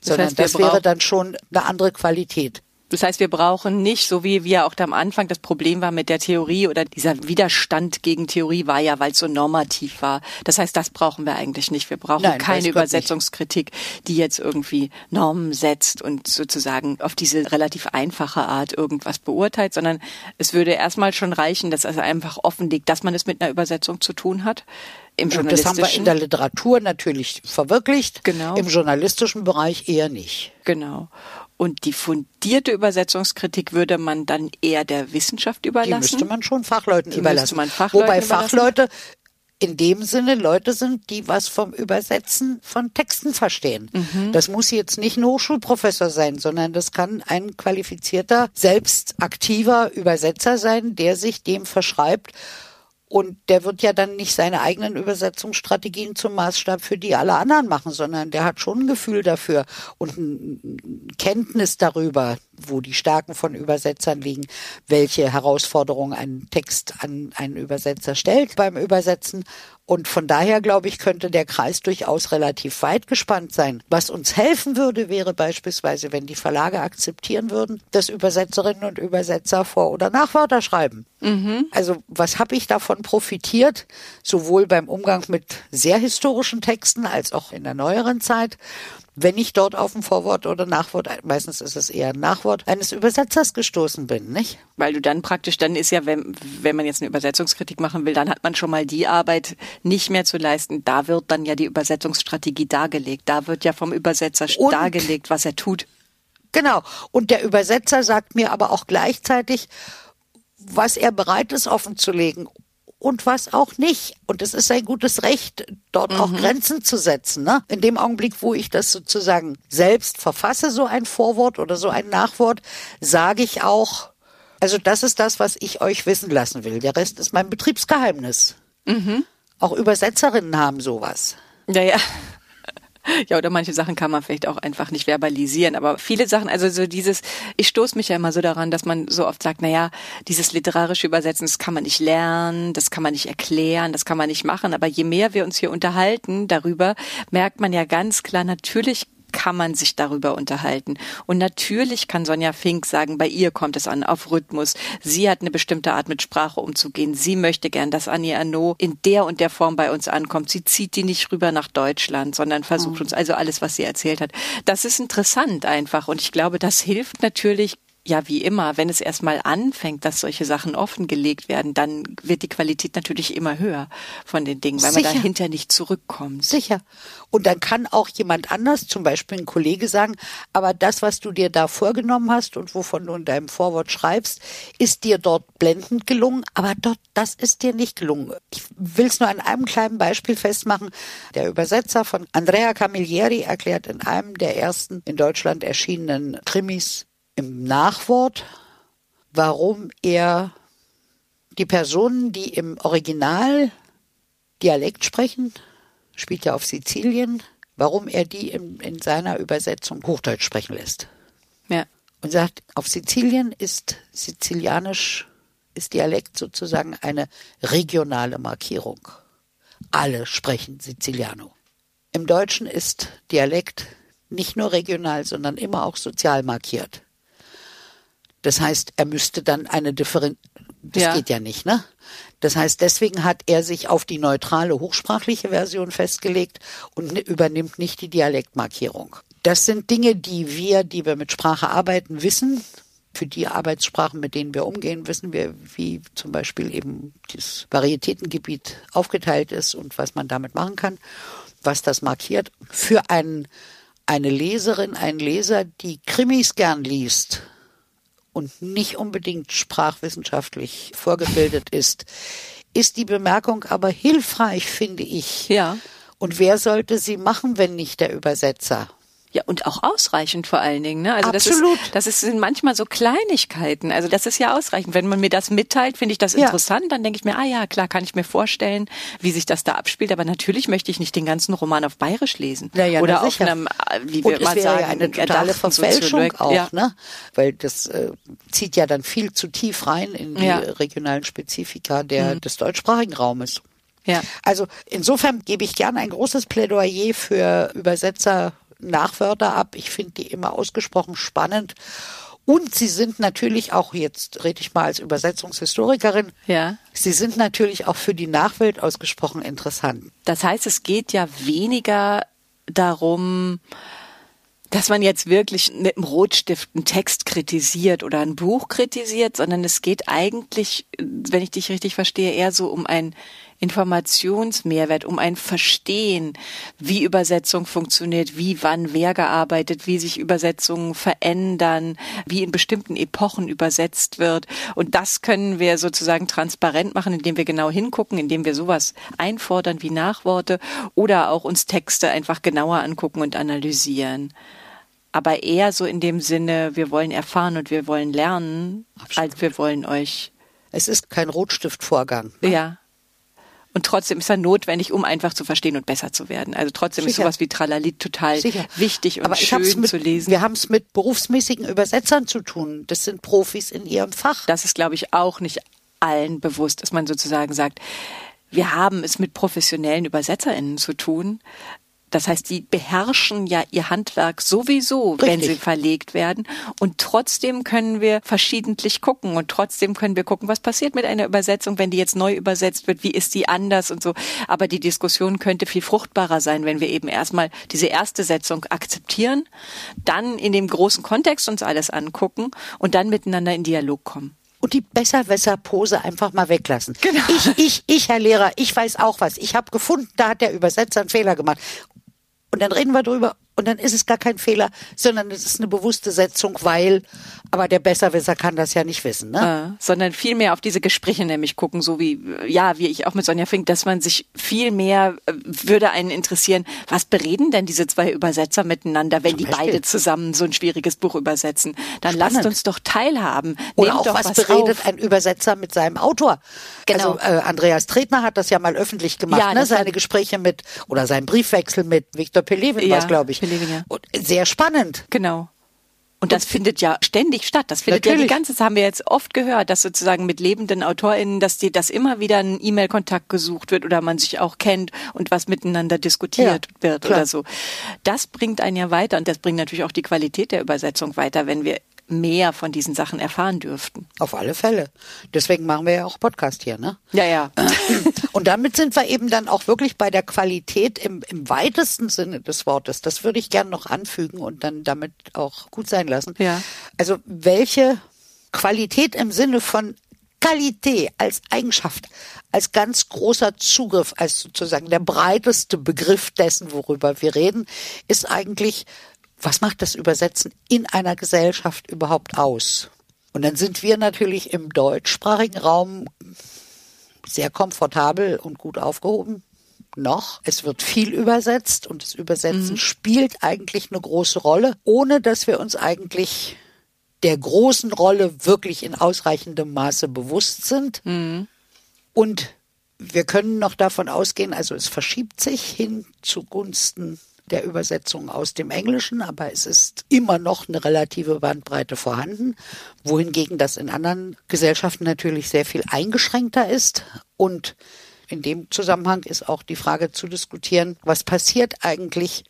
Speaker 2: Das Sondern heißt, das wäre dann schon eine andere Qualität.
Speaker 1: Das heißt, wir brauchen nicht, so wie wir auch am Anfang das Problem war mit der Theorie oder dieser Widerstand gegen Theorie war ja, weil es so normativ war. Das heißt, das brauchen wir eigentlich nicht. Wir brauchen Nein, keine Übersetzungskritik, die jetzt irgendwie Normen setzt und sozusagen auf diese relativ einfache Art irgendwas beurteilt, sondern es würde erstmal schon reichen, dass es einfach offenlegt, dass man es mit einer Übersetzung zu tun hat.
Speaker 2: Im journalistischen. Das haben wir in der Literatur natürlich verwirklicht. Genau. Im journalistischen Bereich eher nicht.
Speaker 1: Genau. Und die fundierte Übersetzungskritik würde man dann eher der Wissenschaft überlassen? Die
Speaker 2: müsste man schon Fachleuten die überlassen. Man Fachleuten Wobei überlassen? Fachleute in dem Sinne Leute sind, die was vom Übersetzen von Texten verstehen. Mhm. Das muss jetzt nicht ein Hochschulprofessor sein, sondern das kann ein qualifizierter, selbst aktiver Übersetzer sein, der sich dem verschreibt, und der wird ja dann nicht seine eigenen Übersetzungsstrategien zum Maßstab für die aller anderen machen, sondern der hat schon ein Gefühl dafür und ein Kenntnis darüber, wo die Stärken von Übersetzern liegen, welche Herausforderungen ein Text an einen Übersetzer stellt beim Übersetzen. Und von daher, glaube ich, könnte der Kreis durchaus relativ weit gespannt sein. Was uns helfen würde, wäre beispielsweise, wenn die Verlage akzeptieren würden, dass Übersetzerinnen und Übersetzer Vor- oder Nachwörter schreiben. Mhm. Also was habe ich davon profitiert, sowohl beim Umgang mit sehr historischen Texten als auch in der neueren Zeit? Wenn ich dort auf ein Vorwort oder Nachwort, meistens ist es eher ein Nachwort, eines Übersetzers gestoßen bin, nicht?
Speaker 1: Weil du dann praktisch, dann ist ja, wenn, wenn man jetzt eine Übersetzungskritik machen will, dann hat man schon mal die Arbeit nicht mehr zu leisten. Da wird dann ja die Übersetzungsstrategie dargelegt. Da wird ja vom Übersetzer Und dargelegt, was er tut.
Speaker 2: Genau. Und der Übersetzer sagt mir aber auch gleichzeitig, was er bereit ist offenzulegen und was auch nicht. Und es ist sein gutes Recht, dort mhm. auch Grenzen zu setzen. Ne? In dem Augenblick, wo ich das sozusagen selbst verfasse, so ein Vorwort oder so ein Nachwort, sage ich auch, also das ist das, was ich euch wissen lassen will. Der Rest ist mein Betriebsgeheimnis. Mhm. Auch Übersetzerinnen haben sowas.
Speaker 1: Ja, ja. [laughs] Ja, oder manche Sachen kann man vielleicht auch einfach nicht verbalisieren. Aber viele Sachen, also so dieses, ich stoße mich ja immer so daran, dass man so oft sagt, naja, dieses literarische Übersetzen, das kann man nicht lernen, das kann man nicht erklären, das kann man nicht machen. Aber je mehr wir uns hier unterhalten darüber, merkt man ja ganz klar, natürlich kann man sich darüber unterhalten. Und natürlich kann Sonja Fink sagen, bei ihr kommt es an auf Rhythmus. Sie hat eine bestimmte Art mit Sprache umzugehen. Sie möchte gern, dass Annie Arnaud in der und der Form bei uns ankommt. Sie zieht die nicht rüber nach Deutschland, sondern versucht mhm. uns also alles, was sie erzählt hat. Das ist interessant einfach. Und ich glaube, das hilft natürlich ja, wie immer, wenn es erstmal anfängt, dass solche Sachen offengelegt werden, dann wird die Qualität natürlich immer höher von den Dingen, weil Sicher. man dahinter nicht zurückkommt.
Speaker 2: Sicher. Und dann kann auch jemand anders, zum Beispiel ein Kollege sagen, aber das, was du dir da vorgenommen hast und wovon du in deinem Vorwort schreibst, ist dir dort blendend gelungen, aber dort, das ist dir nicht gelungen. Ich will es nur an einem kleinen Beispiel festmachen. Der Übersetzer von Andrea Camilleri erklärt in einem der ersten in Deutschland erschienenen Krimis im Nachwort, warum er die Personen, die im Original Dialekt sprechen, spielt ja auf Sizilien, warum er die in, in seiner Übersetzung Hochdeutsch sprechen lässt.
Speaker 1: Ja.
Speaker 2: Und sagt, auf Sizilien ist Sizilianisch, ist Dialekt sozusagen eine regionale Markierung. Alle sprechen Siziliano. Im Deutschen ist Dialekt nicht nur regional, sondern immer auch sozial markiert. Das heißt, er müsste dann eine Differenz, das ja. geht ja nicht, ne? Das heißt, deswegen hat er sich auf die neutrale hochsprachliche Version festgelegt und übernimmt nicht die Dialektmarkierung. Das sind Dinge, die wir, die wir mit Sprache arbeiten, wissen. Für die Arbeitssprachen, mit denen wir umgehen, wissen wir, wie zum Beispiel eben das Varietätengebiet aufgeteilt ist und was man damit machen kann, was das markiert. Für einen, eine Leserin, einen Leser, die Krimis gern liest, und nicht unbedingt sprachwissenschaftlich vorgebildet ist, ist die Bemerkung aber hilfreich, finde ich.
Speaker 1: Ja.
Speaker 2: Und wer sollte sie machen, wenn nicht der Übersetzer?
Speaker 1: Ja, und auch ausreichend vor allen Dingen. Ne? Also
Speaker 2: Absolut.
Speaker 1: Das, ist, das ist, sind manchmal so Kleinigkeiten. Also das ist ja ausreichend. Wenn man mir das mitteilt, finde ich das ja. interessant. Dann denke ich mir, ah ja, klar, kann ich mir vorstellen, wie sich das da abspielt. Aber natürlich möchte ich nicht den ganzen Roman auf Bayerisch lesen.
Speaker 2: Ja, ja,
Speaker 1: Oder auf einem,
Speaker 2: wie wir und mal sagen, ja eine totale Verfälschung auch, ja. ne? Weil das äh, zieht ja dann viel zu tief rein in die regionalen Spezifika der, mhm. des deutschsprachigen Raumes.
Speaker 1: Ja.
Speaker 2: Also insofern gebe ich gerne ein großes Plädoyer für Übersetzer Nachwörter ab. Ich finde die immer ausgesprochen spannend. Und sie sind natürlich auch, jetzt rede ich mal als Übersetzungshistorikerin,
Speaker 1: ja.
Speaker 2: sie sind natürlich auch für die Nachwelt ausgesprochen interessant.
Speaker 1: Das heißt, es geht ja weniger darum, dass man jetzt wirklich mit dem Rotstift einen Text kritisiert oder ein Buch kritisiert, sondern es geht eigentlich, wenn ich dich richtig verstehe, eher so um ein Informationsmehrwert, um ein Verstehen, wie Übersetzung funktioniert, wie wann wer gearbeitet, wie sich Übersetzungen verändern, wie in bestimmten Epochen übersetzt wird. Und das können wir sozusagen transparent machen, indem wir genau hingucken, indem wir sowas einfordern wie Nachworte oder auch uns Texte einfach genauer angucken und analysieren aber eher so in dem Sinne, wir wollen erfahren und wir wollen lernen, Absolut. als wir wollen euch.
Speaker 2: Es ist kein Rotstiftvorgang.
Speaker 1: Ne? Ja. Und trotzdem ist er notwendig, um einfach zu verstehen und besser zu werden. Also trotzdem Sicher. ist sowas wie Tralalit total Sicher. wichtig und Aber schön mit, zu lesen.
Speaker 2: Wir haben es mit berufsmäßigen Übersetzern zu tun. Das sind Profis in ihrem Fach.
Speaker 1: Das ist, glaube ich, auch nicht allen bewusst, dass man sozusagen sagt, wir haben es mit professionellen UbersetzerInnen zu tun, das heißt, die beherrschen ja ihr Handwerk sowieso, Richtig. wenn sie verlegt werden. Und trotzdem können wir verschiedentlich gucken und trotzdem können wir gucken, was passiert mit einer Übersetzung, wenn die jetzt neu übersetzt wird, wie ist die anders und so. Aber die Diskussion könnte viel fruchtbarer sein, wenn wir eben erstmal diese erste Setzung akzeptieren, dann in dem großen Kontext uns alles angucken und dann miteinander in Dialog kommen
Speaker 2: und die Besserwässer-Pose einfach mal weglassen.
Speaker 1: Genau.
Speaker 2: Ich, ich, ich, Herr Lehrer, ich weiß auch was. Ich habe gefunden, da hat der Übersetzer einen Fehler gemacht. Und dann reden wir drüber und dann ist es gar kein Fehler, sondern es ist eine bewusste Setzung, weil, aber der Besserwisser kann das ja nicht wissen, ne?
Speaker 1: Äh, sondern viel mehr auf diese Gespräche nämlich gucken, so wie, ja, wie ich auch mit Sonja Fink, dass man sich viel mehr, äh, würde einen interessieren, was bereden denn diese zwei Übersetzer miteinander, wenn Zum die Beispiel. beide zusammen so ein schwieriges Buch übersetzen? Dann Spannend. lasst uns doch teilhaben.
Speaker 2: Oder Nehmt auch, was, was beredet auf. ein Übersetzer mit seinem Autor? Genau. Also äh, Andreas Tretner hat das ja mal öffentlich gemacht, ja, ne? seine Gespräche mit, oder sein Briefwechsel mit Viktor Pelevin, ja, was glaube ich.
Speaker 1: Pelevin, ja.
Speaker 2: Und sehr spannend.
Speaker 1: Genau. Und das findet ja ständig statt. Das findet Natürlich. ja die ganze, das haben wir jetzt oft gehört, dass sozusagen mit lebenden AutorInnen, dass die, dass immer wieder ein E-Mail-Kontakt gesucht wird oder man sich auch kennt und was miteinander diskutiert ja, wird klar. oder so. Das bringt einen ja weiter und das bringt natürlich auch die Qualität der Übersetzung weiter, wenn wir mehr von diesen Sachen erfahren dürften.
Speaker 2: Auf alle Fälle. Deswegen machen wir ja auch Podcast hier, ne?
Speaker 1: Ja, ja. [clears throat]
Speaker 2: Und damit sind wir eben dann auch wirklich bei der Qualität im, im weitesten Sinne des Wortes. Das würde ich gerne noch anfügen und dann damit auch gut sein lassen.
Speaker 1: Ja.
Speaker 2: Also welche Qualität im Sinne von Qualität als Eigenschaft, als ganz großer Zugriff, als sozusagen der breiteste Begriff dessen, worüber wir reden, ist eigentlich, was macht das Übersetzen in einer Gesellschaft überhaupt aus? Und dann sind wir natürlich im deutschsprachigen Raum sehr komfortabel und gut aufgehoben. Noch. Es wird viel übersetzt und das Übersetzen mhm. spielt eigentlich eine große Rolle, ohne dass wir uns eigentlich der großen Rolle wirklich in ausreichendem Maße bewusst sind. Mhm. Und wir können noch davon ausgehen, also es verschiebt sich hin zugunsten der Übersetzung aus dem Englischen, aber es ist immer noch eine relative Bandbreite vorhanden, wohingegen das in anderen Gesellschaften natürlich sehr viel eingeschränkter ist. Und in dem Zusammenhang ist auch die Frage zu diskutieren, was passiert eigentlich?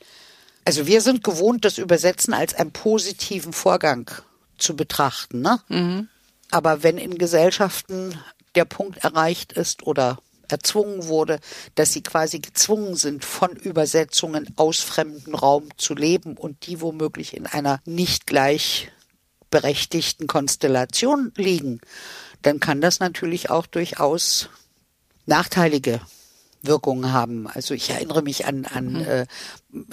Speaker 2: Also wir sind gewohnt, das Übersetzen als einen positiven Vorgang zu betrachten. Ne? Mhm. Aber wenn in Gesellschaften der Punkt erreicht ist oder erzwungen wurde, dass sie quasi gezwungen sind, von Übersetzungen aus fremden Raum zu leben und die womöglich in einer nicht gleichberechtigten Konstellation liegen, dann kann das natürlich auch durchaus nachteilige Wirkungen haben. Also ich erinnere mich an, an mhm. äh,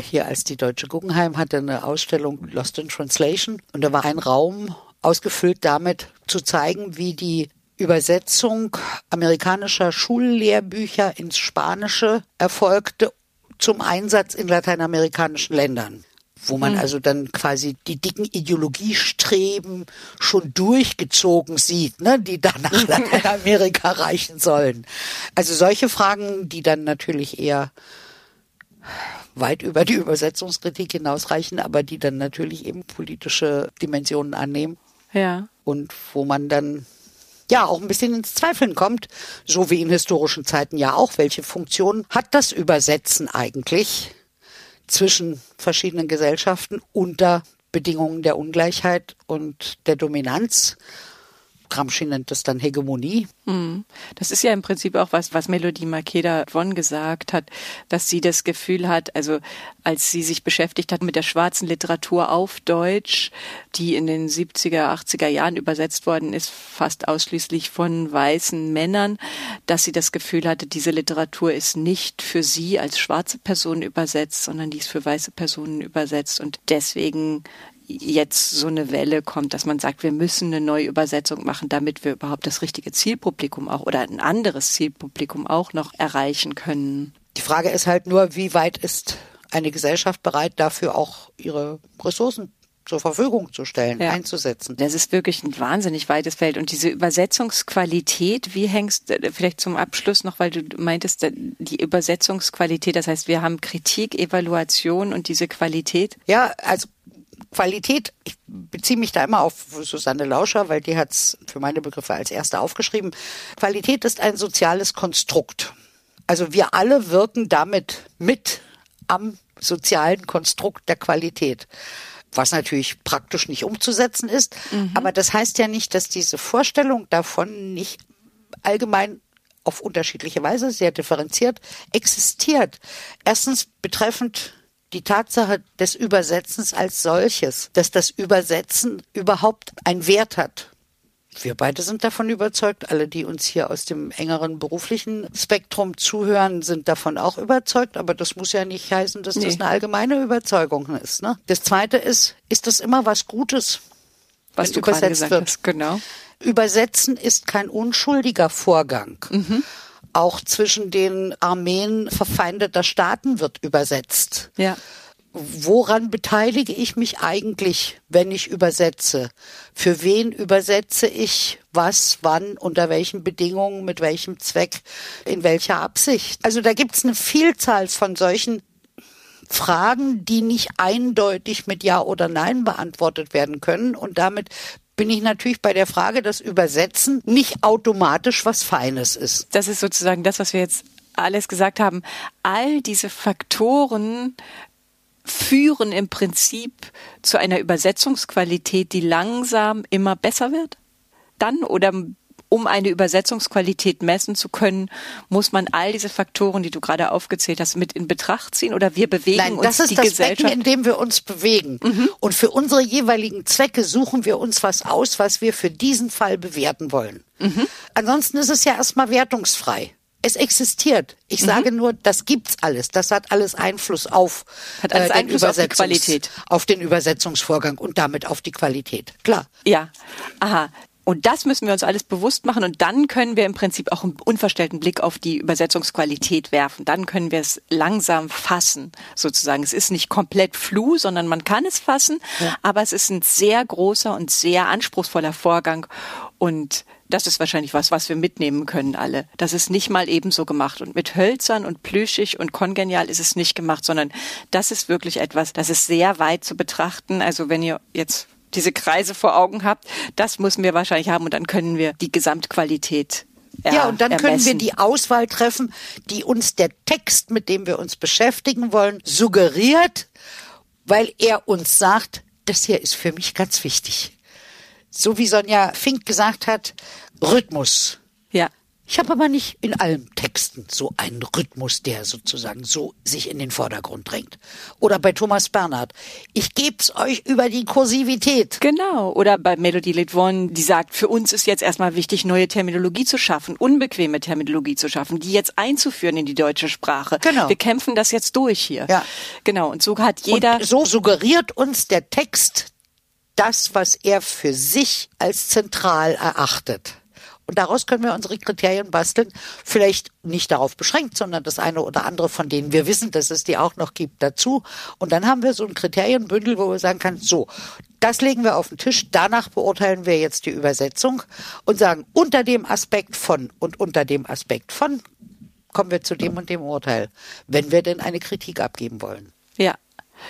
Speaker 2: hier als die Deutsche Guggenheim hatte eine Ausstellung Lost in Translation und da war ein Raum ausgefüllt damit zu zeigen, wie die Übersetzung amerikanischer Schullehrbücher ins Spanische erfolgte zum Einsatz in lateinamerikanischen Ländern wo man mhm. also dann quasi die dicken Ideologiestreben schon durchgezogen sieht, ne, die dann nach [laughs] Lateinamerika reichen sollen. Also solche Fragen, die dann natürlich eher weit über die Übersetzungskritik hinausreichen, aber die dann natürlich eben politische Dimensionen annehmen.
Speaker 1: Ja.
Speaker 2: Und wo man dann ja auch ein bisschen ins Zweifeln kommt, so wie in historischen Zeiten ja auch. Welche Funktion hat das Übersetzen eigentlich zwischen verschiedenen Gesellschaften unter Bedingungen der Ungleichheit und der Dominanz? Gramsci nennt das dann Hegemonie.
Speaker 1: Hm. Das ist ja im Prinzip auch was, was Melodie Makeda von gesagt hat, dass sie das Gefühl hat, also als sie sich beschäftigt hat mit der schwarzen Literatur auf Deutsch, die in den 70er, 80er Jahren übersetzt worden ist, fast ausschließlich von weißen Männern, dass sie das Gefühl hatte, diese Literatur ist nicht für sie als schwarze Person übersetzt, sondern die ist für weiße Personen übersetzt und deswegen jetzt so eine Welle kommt, dass man sagt, wir müssen eine neue Übersetzung machen, damit wir überhaupt das richtige Zielpublikum auch oder ein anderes Zielpublikum auch noch erreichen können.
Speaker 2: Die Frage ist halt nur, wie weit ist eine Gesellschaft bereit, dafür auch ihre Ressourcen zur Verfügung zu stellen, ja. einzusetzen.
Speaker 1: Das ist wirklich ein wahnsinnig weites Feld. Und diese Übersetzungsqualität, wie hängst du vielleicht zum Abschluss noch, weil du meintest, die Übersetzungsqualität, das heißt, wir haben Kritik, Evaluation und diese Qualität?
Speaker 2: Ja, also Qualität, ich beziehe mich da immer auf Susanne Lauscher, weil die hat es für meine Begriffe als erste aufgeschrieben. Qualität ist ein soziales Konstrukt. Also wir alle wirken damit mit am sozialen Konstrukt der Qualität. Was natürlich praktisch nicht umzusetzen ist. Mhm. Aber das heißt ja nicht, dass diese Vorstellung davon nicht allgemein auf unterschiedliche Weise, sehr differenziert, existiert. Erstens betreffend die Tatsache des Übersetzens als solches, dass das Übersetzen überhaupt einen Wert hat. Wir beide sind davon überzeugt, alle, die uns hier aus dem engeren beruflichen Spektrum zuhören, sind davon auch überzeugt, aber das muss ja nicht heißen, dass nee. das eine allgemeine Überzeugung ist. Ne? Das Zweite ist, ist das immer was Gutes,
Speaker 1: was du übersetzt wird? Hast,
Speaker 2: genau. Übersetzen ist kein unschuldiger Vorgang. Mhm auch zwischen den Armeen verfeindeter Staaten wird übersetzt.
Speaker 1: Ja.
Speaker 2: Woran beteilige ich mich eigentlich, wenn ich übersetze? Für wen übersetze ich was, wann, unter welchen Bedingungen, mit welchem Zweck, in welcher Absicht? Also da gibt es eine Vielzahl von solchen Fragen, die nicht eindeutig mit Ja oder Nein beantwortet werden können. Und damit bin ich natürlich bei der Frage, dass Übersetzen nicht automatisch was Feines ist.
Speaker 1: Das ist sozusagen das, was wir jetzt alles gesagt haben. All diese Faktoren führen im Prinzip zu einer Übersetzungsqualität, die langsam immer besser wird? Dann oder um eine Übersetzungsqualität messen zu können, muss man all diese Faktoren, die du gerade aufgezählt hast, mit in Betracht ziehen oder wir bewegen
Speaker 2: Nein,
Speaker 1: uns
Speaker 2: das ist
Speaker 1: die
Speaker 2: das
Speaker 1: Gesellschaft.
Speaker 2: Becken, in dem wir uns bewegen.
Speaker 1: Mhm.
Speaker 2: Und für unsere jeweiligen Zwecke suchen wir uns was aus, was wir für diesen Fall bewerten wollen.
Speaker 1: Mhm.
Speaker 2: Ansonsten ist es ja erstmal wertungsfrei. Es existiert. Ich
Speaker 1: Mhm.
Speaker 2: sage nur, das gibt's alles. Das hat alles Einfluss auf, äh,
Speaker 1: Hat alles
Speaker 2: den
Speaker 1: Einfluss auf die Qualität.
Speaker 2: auf den Übersetzungsvorgang und damit auf die Qualität. Klar.
Speaker 1: Ja, aha. Und das müssen wir uns alles bewusst machen und dann können wir im Prinzip auch einen unverstellten Blick auf die Übersetzungsqualität werfen. Dann können wir es langsam fassen, sozusagen. Es ist nicht komplett flu, sondern man kann es fassen, aber es ist ein sehr großer und sehr anspruchsvoller Vorgang und das ist wahrscheinlich was, was wir mitnehmen können alle. Das ist nicht mal ebenso gemacht. Und mit hölzern und plüschig und kongenial ist es nicht gemacht, sondern das ist wirklich etwas, das ist sehr weit zu betrachten. Also wenn ihr jetzt diese Kreise vor Augen habt, das müssen wir wahrscheinlich haben und dann können wir die Gesamtqualität er,
Speaker 2: Ja, und dann können wir
Speaker 1: ermessen.
Speaker 2: die Auswahl treffen, die uns der Text, mit dem wir uns beschäftigen wollen, suggeriert, weil er uns sagt, das hier ist für mich ganz wichtig. So wie Sonja Fink gesagt hat, Rhythmus.
Speaker 1: Ja.
Speaker 2: Ich habe aber nicht in allen Texten so einen Rhythmus, der sozusagen so sich in den Vordergrund drängt. Oder bei Thomas Bernhard. Ich geb's euch über die Kursivität.
Speaker 1: Genau. Oder bei Melody Litvon, die sagt, für uns ist jetzt erstmal wichtig, neue Terminologie zu schaffen, unbequeme Terminologie zu schaffen, die jetzt einzuführen in die deutsche Sprache.
Speaker 2: Genau.
Speaker 1: Wir kämpfen das jetzt durch hier.
Speaker 2: Ja.
Speaker 1: Genau. Und so hat jeder.
Speaker 2: Und so suggeriert uns der Text das, was er für sich als zentral erachtet. Und daraus können wir unsere Kriterien basteln. Vielleicht nicht darauf beschränkt, sondern das eine oder andere, von denen wir wissen, dass es die auch noch gibt, dazu. Und dann haben wir so ein Kriterienbündel, wo wir sagen können, so, das legen wir auf den Tisch, danach beurteilen wir jetzt die Übersetzung und sagen, unter dem Aspekt von und unter dem Aspekt von kommen wir zu dem und dem Urteil, wenn wir denn eine Kritik abgeben wollen.
Speaker 1: Ja.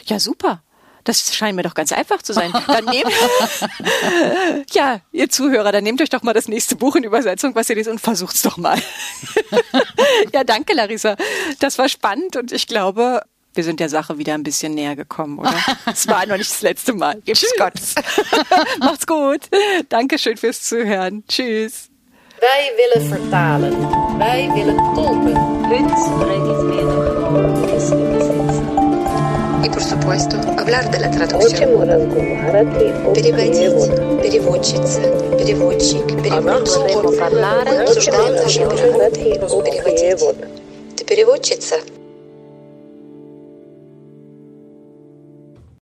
Speaker 1: Ja, super. Das scheint mir doch ganz einfach zu sein. Dann nehmt, [laughs] ja, ihr Zuhörer, dann nehmt euch doch mal das nächste Buch in Übersetzung, was ihr lest und versucht's doch mal. [laughs] ja, danke, Larissa. Das war spannend und ich glaube, wir sind der Sache wieder ein bisschen näher gekommen, oder? [laughs] Es war noch nicht das letzte Mal. Gibt's Gott. Macht's gut. Dankeschön fürs Zuhören. Tschüss.
Speaker 3: Wij willen vertalen. Wij willen tolken.
Speaker 4: Realismiddag is übersetzen.
Speaker 5: И, por supuesto, hablar de la traducción. Переводить, переводчица, переводчик, переводчик. Мы Обсуждаем наши переводить. Ты переводчица?